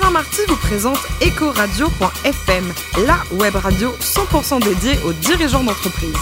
Alain Marty vous présente Ecoradio.fm, la web radio 100% dédiée aux dirigeants d'entreprise.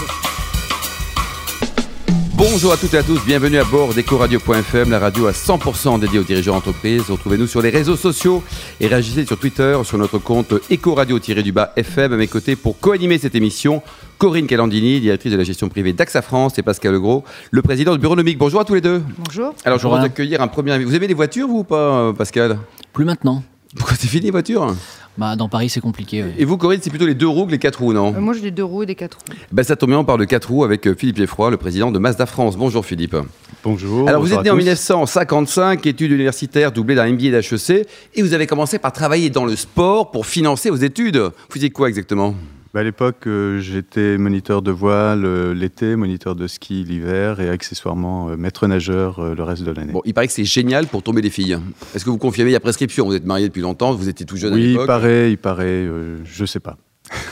Bonjour à toutes et à tous, bienvenue à bord d'Ecoradio.fm, la radio à 100% dédiée aux dirigeants d'entreprise. Retrouvez-nous sur les réseaux sociaux et réagissez sur Twitter sur notre compte Ecoradio-FM à mes côtés pour co-animer cette émission. Corinne Calandini, directrice de la gestion privée d'AXA France et Pascal Legros, le président du Bureaunomique. Bonjour à tous les deux. Bonjour. Alors je vais vous accueillir un premier Vous aimez les voitures vous ou pas Pascal? Plus maintenant. Pourquoi c'est fini les voitures bah, dans Paris, c'est compliqué. Et vous, Corinne, c'est plutôt les deux roues que les quatre roues, non Euh, moi, j'ai des deux roues et des quatre roues. Ben, ça tombe bien, on parle de quatre roues avec euh, Philippe Geffroy, le président de Mazda France. Bonjour Philippe. Bonjour. Alors vous êtes né en tous. 1955, études universitaires doublées d'un MBA d'HEC, et vous avez commencé par travailler dans le sport pour financer vos études. Vous faisiez quoi exactement? Bah, à l'époque, euh, j'étais moniteur de voile euh, l'été, moniteur de ski l'hiver et accessoirement euh, maître nageur le reste de l'année. Bon, il paraît que c'est génial pour tomber les filles. Est-ce que vous confirmez, il y a prescription? Vous êtes marié depuis longtemps, vous étiez tout jeune à oui, il paraît, il paraît, euh, je sais pas.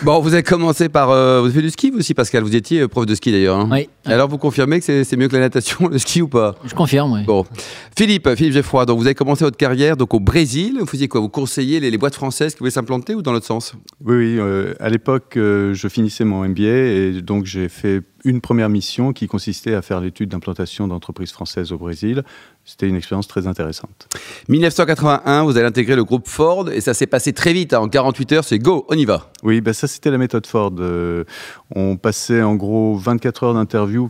Bon, vous avez commencé par... euh, vous avez fait du ski vous aussi, Pascal Vous étiez euh, prof de ski d'ailleurs. hein Oui, Alors vous confirmez que c'est c'est mieux que la natation, le ski ou pas? Je confirme. Oui. Bon, Philippe, Philippe Geffroy, donc vous avez commencé votre carrière donc au Brésil. Vous faisiez quoi? Vous conseillez les, les boîtes françaises qui voulaient s'implanter ou dans l'autre sens? Oui, oui. euh, à l'époque, euh, je finissais mon MBA et donc j'ai fait une première mission qui consistait à faire l'étude d'implantation d'entreprises françaises au Brésil. C'était une expérience très intéressante. 1981, vous allez intégrer le groupe Ford et ça s'est passé très vite. hein. En 48 heures, c'est go, on y va. Oui, bah ça c'était la méthode Ford. Euh, on passait en gros 24 heures d'interview.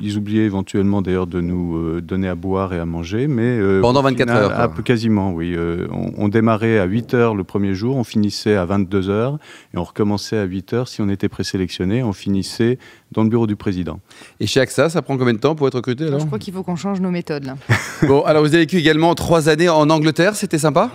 Ils oubliaient éventuellement d'ailleurs de nous euh, donner à boire et à manger, mais euh, Pendant au 24 heures, quoi. ah, peu- quasiment, oui. Euh, on, on démarrait à 8 heures le premier jour, on finissait à 22 heures et on recommençait à 8 heures si on était présélectionné. On finissait dans le bureau du président. Et chez AXA, ça prend combien de temps pour être recruté alors? Je crois qu'il faut qu'on change nos méthodes, là. Bon, alors vous avez vécu également trois années en Angleterre, c'était sympa?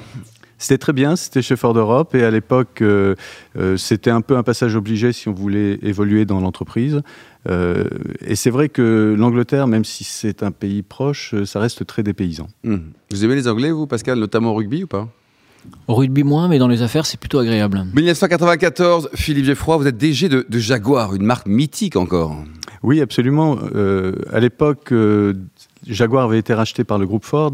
C'était très bien, c'était chez Ford Europe et à l'époque, euh, euh, c'était un peu un passage obligé si on voulait évoluer dans l'entreprise. Euh, et c'est vrai que l'Angleterre, même si c'est un pays proche, ça reste très dépaysant. Hmm. Vous aimez les Anglais, vous, Pascal, notamment au rugby ou pas? Au rugby moins, mais dans les affaires, c'est plutôt agréable. 1994, Philippe Geffroy, vous êtes DG de, de Jaguar, une marque mythique encore. Oui, absolument. Euh, à l'époque, euh, Jaguar avait été racheté par le groupe Ford.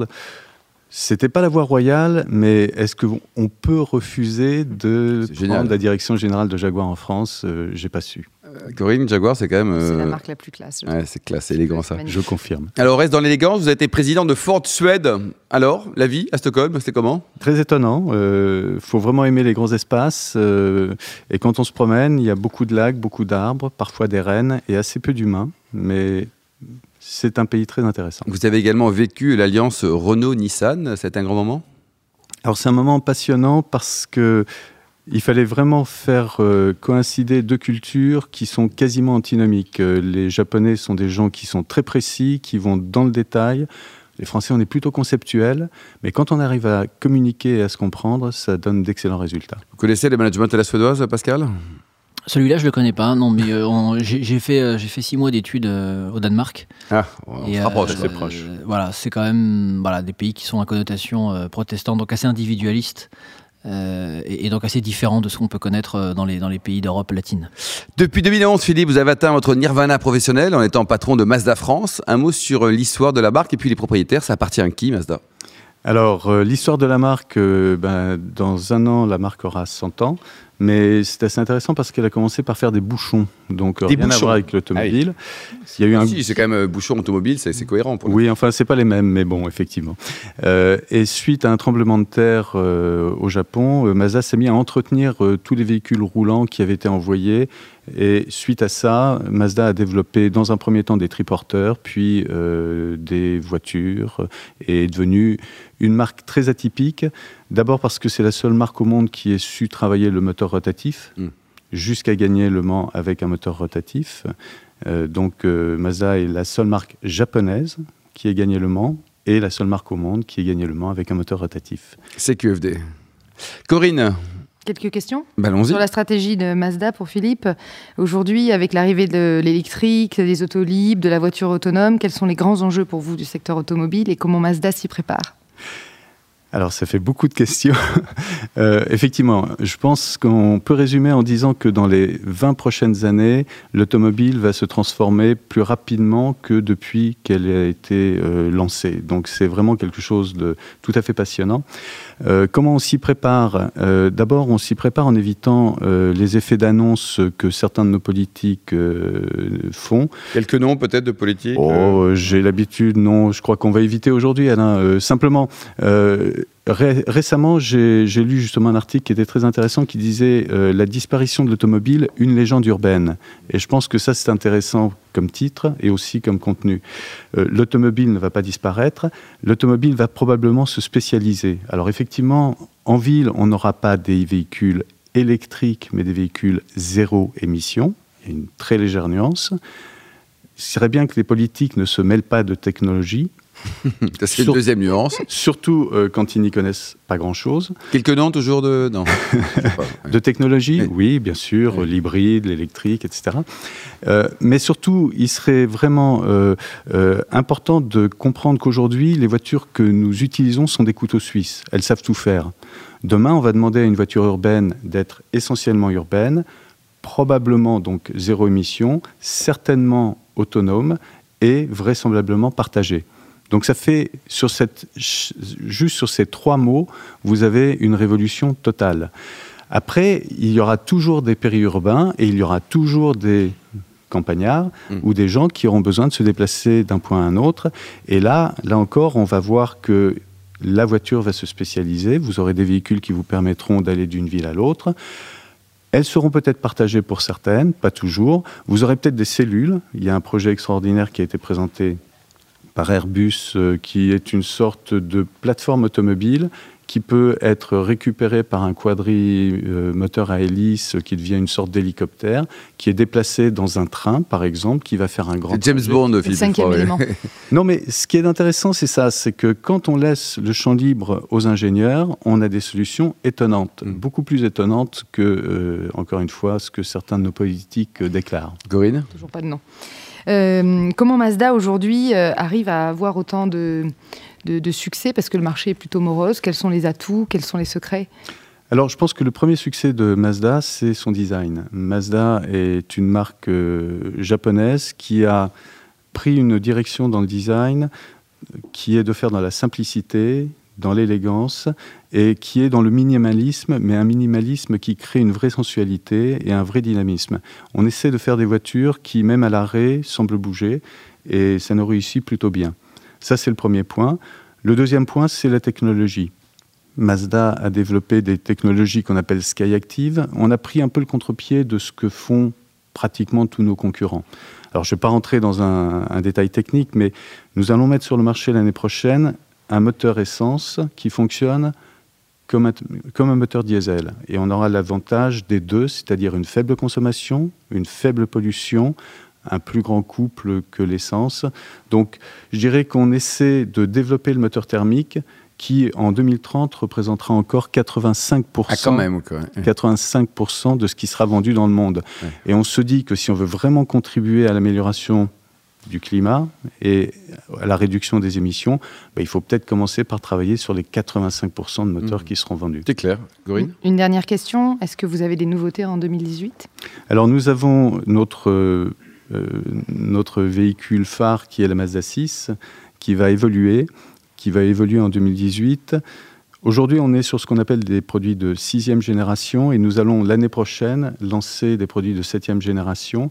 C'était pas la voie royale, mais est-ce qu'on peut refuser de génial. prendre la direction générale de Jaguar en France Euh, J'ai pas su. Euh, Corinne, Jaguar, c'est quand même... C'est la euh, marque la plus classe. Ouais, c'est classe, c'est élégant ça. Magnifique. Je confirme. Alors, on reste dans l'élégance, vous avez été président de Ford Suède. Alors, la vie à Stockholm, c'était comment? Très étonnant. Il faut vraiment aimer les grands espaces. euh, et quand on se promène, il y a beaucoup de lacs, beaucoup d'arbres, parfois des rennes et assez peu d'humains. Mais c'est un pays très intéressant. Vous avez également vécu l'alliance Renault-Nissan, c'était un grand moment? Alors c'est un moment passionnant parce que il fallait vraiment faire euh, coïncider deux cultures qui sont quasiment antinomiques. Euh, les Japonais sont des gens qui sont très précis, qui vont dans le détail. Les Français, on est plutôt conceptuels, mais quand on arrive à communiquer et à se comprendre, ça donne d'excellents résultats. Vous connaissez le management de la suédoise, Pascal? Celui-là, je le connais pas. Non, mais euh, on- j'ai j'ai fait, euh, j'ai fait six mois d'études euh, au Danemark. Ah, on Et, se euh, rapproche. c'est proche. Voilà, c'est quand même voilà, des pays qui sont à connotation euh, protestante, donc assez individualiste. euh, et, et donc assez différent de ce qu'on peut connaître euh, dans les, dans les pays d'Europe latine. Depuis 2011, Philippe, vous avez atteint votre nirvana professionnel en étant patron de Mazda France. Un mot sur euh, l'histoire de la marque et puis les propriétaires, ça appartient à qui, Mazda? Alors, euh, l'histoire de la marque, euh, ben, dans un an, la marque aura 100 ans. Mais c'est assez intéressant parce qu'elle a commencé par faire des bouchons. Donc, euh, Des rien à bouchons. voir avec l'automobile. Il y a eu un Si, c'est quand même euh, bouchon automobile, c'est c'est cohérent. Pour Oui, enfin, c'est pas les mêmes, mais bon, effectivement. Euh, et suite à un tremblement de terre euh, au Japon, euh, Mazda s'est mis à entretenir tous les véhicules roulants qui avaient été envoyés. Et suite à ça, Mazda a développé dans un premier temps des triporteurs, puis des voitures, et est devenue une marque très atypique. D'abord parce que c'est la seule marque au monde qui ait su travailler le moteur rotatif, Mm. jusqu'à gagner Le Mans avec un moteur rotatif. Euh, donc euh, Mazda est la seule marque japonaise qui ait gagné Le Mans et la seule marque au monde qui ait gagné Le Mans avec un moteur rotatif. C'est QFD. Corinne, Quelques questions bah, allons-y. sur la stratégie de Mazda pour Philippe. Aujourd'hui, avec l'arrivée de l'électrique, des autos libres, de la voiture autonome, quels sont les grands enjeux pour vous du secteur automobile et comment Mazda s'y prépare? Alors ça fait beaucoup de questions. Euh, effectivement, je pense qu'on peut résumer en disant que dans les 20 prochaines années, l'automobile va se transformer plus rapidement que depuis qu'elle a été euh, lancée. Donc c'est vraiment quelque chose de tout à fait passionnant. Euh, comment on s'y prépare? D'abord, on s'y prépare en évitant les effets d'annonce que certains de nos politiques font. Quelques noms peut-être de politiques? Oh, j'ai l'habitude, non, je crois qu'on va éviter aujourd'hui, Alain. simplement, récemment, j'ai lu justement un article qui était très intéressant qui disait euh, La disparition de l'automobile, une légende urbaine. Et je pense que ça, c'est intéressant comme titre et aussi comme contenu. Euh, l'automobile ne va pas disparaître, l'automobile va probablement se spécialiser. Alors effectivement, en ville, on n'aura pas des véhicules électriques, mais des véhicules zéro émission. Il y a une très légère nuance. Il serait bien que les politiques ne se mêlent pas de technologie, c'est une deuxième nuance. Surtout euh, quand ils n'y connaissent pas grand-chose. Quelques noms toujours de... Non. De technologie, oui, bien sûr, l'hybride, l'électrique, etc. Euh, mais surtout, il serait vraiment euh, important de comprendre qu'aujourd'hui, les voitures que nous utilisons sont des couteaux suisses. Elles savent tout faire. Demain, on va demander à une voiture urbaine d'être essentiellement urbaine, probablement donc zéro émission, certainement autonome et vraisemblablement partagée. Donc ça fait, sur cette, juste sur ces trois mots, vous avez une révolution totale. Après, il y aura toujours des périurbains et il y aura toujours des campagnards mmh. ou des gens qui auront besoin de se déplacer d'un point à un autre. Et là, là encore, on va voir que la voiture va se spécialiser. Vous aurez des véhicules qui vous permettront d'aller d'une ville à l'autre. Elles seront peut-être partagées pour certaines, pas toujours. Vous aurez peut-être des cellules. Il y a un projet extraordinaire qui a été présenté par Airbus, euh, qui est une sorte de plateforme automobile qui peut être récupérée par un quadrimoteur à hélice qui devient une sorte d'hélicoptère, qui est déplacé dans un train, par exemple, qui va faire un grand. James Bond, Philippe. non, mais ce qui est intéressant, c'est ça, c'est que quand on laisse le champ libre aux ingénieurs, on a des solutions étonnantes, mm. beaucoup plus étonnantes que, euh, encore une fois, ce que certains de nos politiques déclarent. Gorine Toujours pas de nom. Euh, comment Mazda aujourd'hui euh, arrive à avoir autant de, de, succès parce que le marché est plutôt morose Quels sont les atouts? Quels sont les secrets? Alors, je pense que le premier succès de Mazda, c'est son design. Mazda est une marque euh, japonaise qui a pris une direction dans le design qui est de faire dans la simplicité, dans l'élégance et qui est dans le minimalisme, mais un minimalisme qui crée une vraie sensualité et un vrai dynamisme. On essaie de faire des voitures qui, même à l'arrêt, semblent bouger et ça nous réussit plutôt bien. Ça, c'est le premier point. Le deuxième point, c'est la technologie. Mazda a développé des technologies qu'on appelle Skyactiv. On a pris un peu le contre-pied de ce que font pratiquement tous nos concurrents. Alors, je ne vais pas rentrer dans un, détail technique, mais nous allons mettre sur le marché l'année prochaine un moteur essence qui fonctionne comme un moteur diesel. Et on aura l'avantage des deux, c'est-à-dire une faible consommation, une faible pollution, un plus grand couple que l'essence. Donc je dirais qu'on essaie de développer le moteur thermique qui, en 2030, représentera encore 85%, ah, quand même, 85 de ce qui sera vendu dans le monde. Et on se dit que si on veut vraiment contribuer à l'amélioration du climat et à la réduction des émissions, bah, il faut peut-être commencer par travailler sur les 85% de moteurs mmh. qui seront vendus. C'est clair. Gorine Une dernière question. Est-ce que vous avez des nouveautés en 2018 Alors nous avons notre, euh, notre véhicule phare qui est la Mazda 6 qui va évoluer, qui va évoluer en 2018. Aujourd'hui, on est sur ce qu'on appelle des produits de sixième génération et nous allons l'année prochaine lancer des produits de septième génération.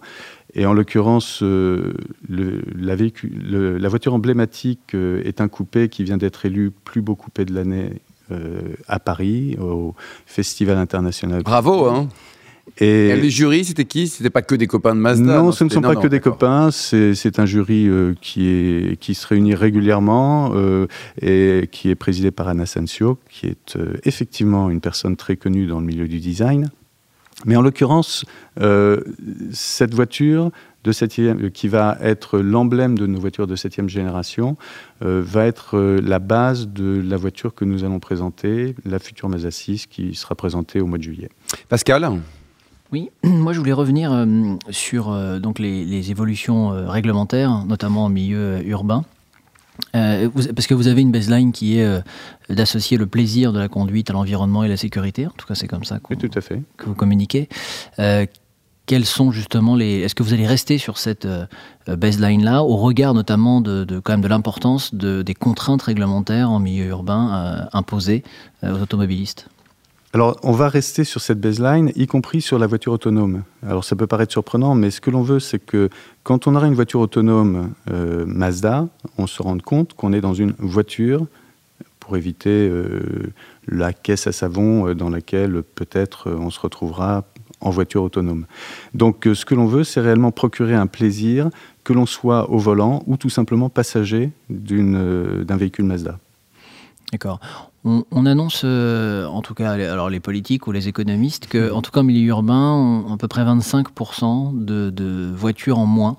Et en l'occurrence, euh, la, voiture emblématique euh, est un coupé qui vient d'être élu plus beau coupé de l'année euh, à Paris, au Festival international. Bravo, hein et, les jurys, c'était qui? C'était pas que des copains de Mazda Non, ce ne sont pas que des copains. C'est un jury qui, est, qui se réunit régulièrement et qui est présidé par Anna Sensio, qui est effectivement une personne très connue dans le milieu du design. Mais en l'occurrence, euh, cette voiture de qui va être l'emblème de nos voitures de septième génération, euh, va être euh, la base de la voiture que nous allons présenter, la future Mazda 6, qui sera présentée au mois de juillet. Pascal? Oui, moi je voulais revenir sur donc les, évolutions réglementaires, notamment en milieu urbain. parce que vous avez une baseline qui est d'associer le plaisir de la conduite à l'environnement et la sécurité. En tout cas, c'est comme ça tout à fait. que vous communiquez quels sont justement les. Est-ce que vous allez rester sur cette euh, baseline-là, au regard notamment de, quand même de l'importance de, des contraintes réglementaires en milieu urbain euh, imposées euh, aux automobilistes? Alors, on va rester sur cette baseline, y compris sur la voiture autonome. Alors, ça peut paraître surprenant, mais ce que l'on veut, c'est que quand on aura une voiture autonome Mazda, on se rende compte qu'on est dans une voiture pour éviter la caisse à savon dans laquelle peut-être on se retrouvera en voiture autonome. Donc euh, ce que l'on veut, c'est réellement procurer un plaisir, que l'on soit au volant ou tout simplement passager euh, d'un véhicule Mazda. D'accord. On, annonce, euh, en tout cas, alors les politiques ou les économistes, que, en tout cas, en milieu urbain, on, à peu près 25% de, voitures en moins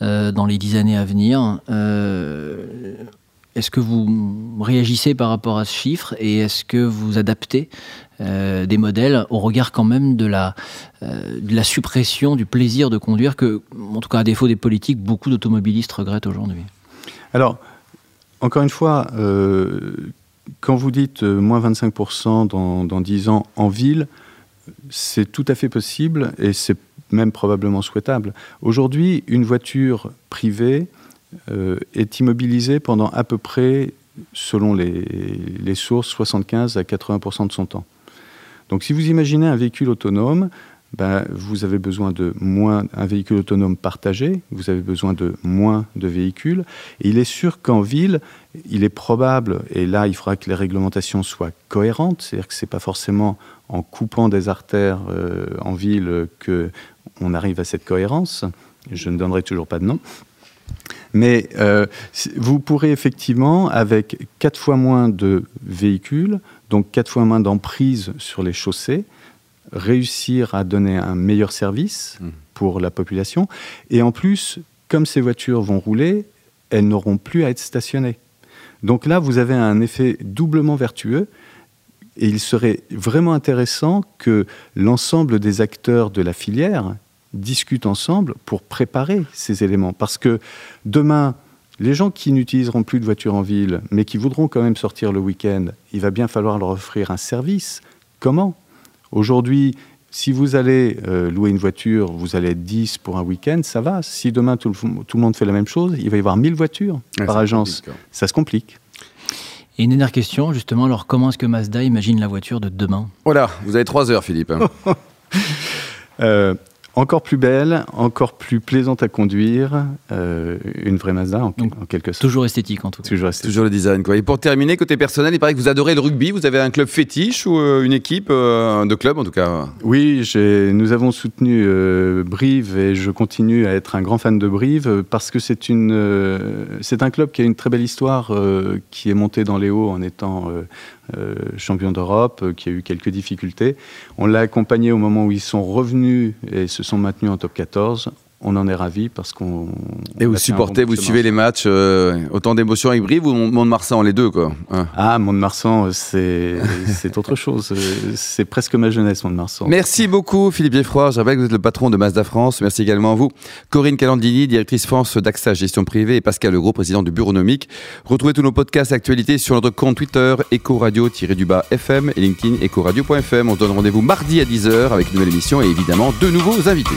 dans les 10 années à venir. est-ce que vous réagissez par rapport à ce chiffre et est-ce que vous adaptez euh, des modèles au regard quand même de la, euh, de la suppression du plaisir de conduire que, en tout cas à défaut des politiques, beaucoup d'automobilistes regrettent aujourd'hui? Alors, encore une fois, euh, quand vous dites moins 25% dans, dans 10 ans en ville, c'est tout à fait possible et c'est même probablement souhaitable. Aujourd'hui, une voiture privée est immobilisée pendant à peu près, selon les, les sources, 75 à 80% de son temps. Donc si vous imaginez un véhicule autonome, ben, vous avez besoin de moins un véhicule autonome partagé, vous avez besoin de moins de véhicules. Il est sûr qu'en ville, il est probable, et là il faudra que les réglementations soient cohérentes, c'est-à-dire que ce n'est pas forcément en coupant des artères euh, en ville qu'on arrive à cette cohérence. Je ne donnerai toujours pas de nom. Mais euh, vous pourrez effectivement, avec quatre fois moins de véhicules, donc quatre fois moins d'emprise sur les chaussées, réussir à donner un meilleur service mmh. pour la population. Et en plus, comme ces voitures vont rouler, elles n'auront plus à être stationnées. Donc là, vous avez un effet doublement vertueux. Et il serait vraiment intéressant que l'ensemble des acteurs de la filière discutent ensemble pour préparer ces éléments. Parce que demain, les gens qui n'utiliseront plus de voiture en ville, mais qui voudront quand même sortir le week-end, il va bien falloir leur offrir un service. Comment? Aujourd'hui, si vous allez euh, louer une voiture, vous allez être 10 pour un week-end, ça va. Si demain tout le, monde fait la même chose, il va y avoir 1000 voitures par agence. Ça se complique. Et une dernière question, justement, alors comment est-ce que Mazda imagine la voiture de demain? Voilà, vous avez trois heures, Philippe. euh, encore plus belle, encore plus plaisante à conduire, euh, une vraie Mazda en, quelque sorte. Toujours esthétique en tout cas. Toujours, toujours le design. Quoi. Et pour terminer, côté personnel, il paraît que vous adorez le rugby. Vous avez un club fétiche ou euh, une équipe euh, de club en tout cas? Oui, nous avons soutenu Brive et je continue à être un grand fan de Brive parce que c'est c'est un club qui a une très belle histoire, qui est monté dans les hauts en étant euh, champion d'Europe, euh, qui a eu quelques difficultés. On l'a accompagné au moment où ils sont revenus et se sont maintenus en top 14 on en est ravi parce qu'on. Et vous supportez, vous suivez les matchs, euh, autant d'émotions avec Brive ou Mont-de-Marsan, les deux, quoi. Hein. ah, Mont-de-Marsan, c'est autre chose. C'est presque ma jeunesse, Mont-de-Marsan. Merci beaucoup, Philippe Geffroy. Je rappelle que vous êtes le patron de Mazda France. Merci également à vous, Corinne Calandini, directrice France d'AXA Gestion Privée, et Pascal Legros, président du Bureau Nomique. Retrouvez tous nos podcasts et actualités sur notre compte Twitter, Ecoradio-du-bas FM et LinkedIn, Ecoradio.fm. On se donne rendez-vous mardi à 10h avec une nouvelle émission et évidemment de nouveaux invités.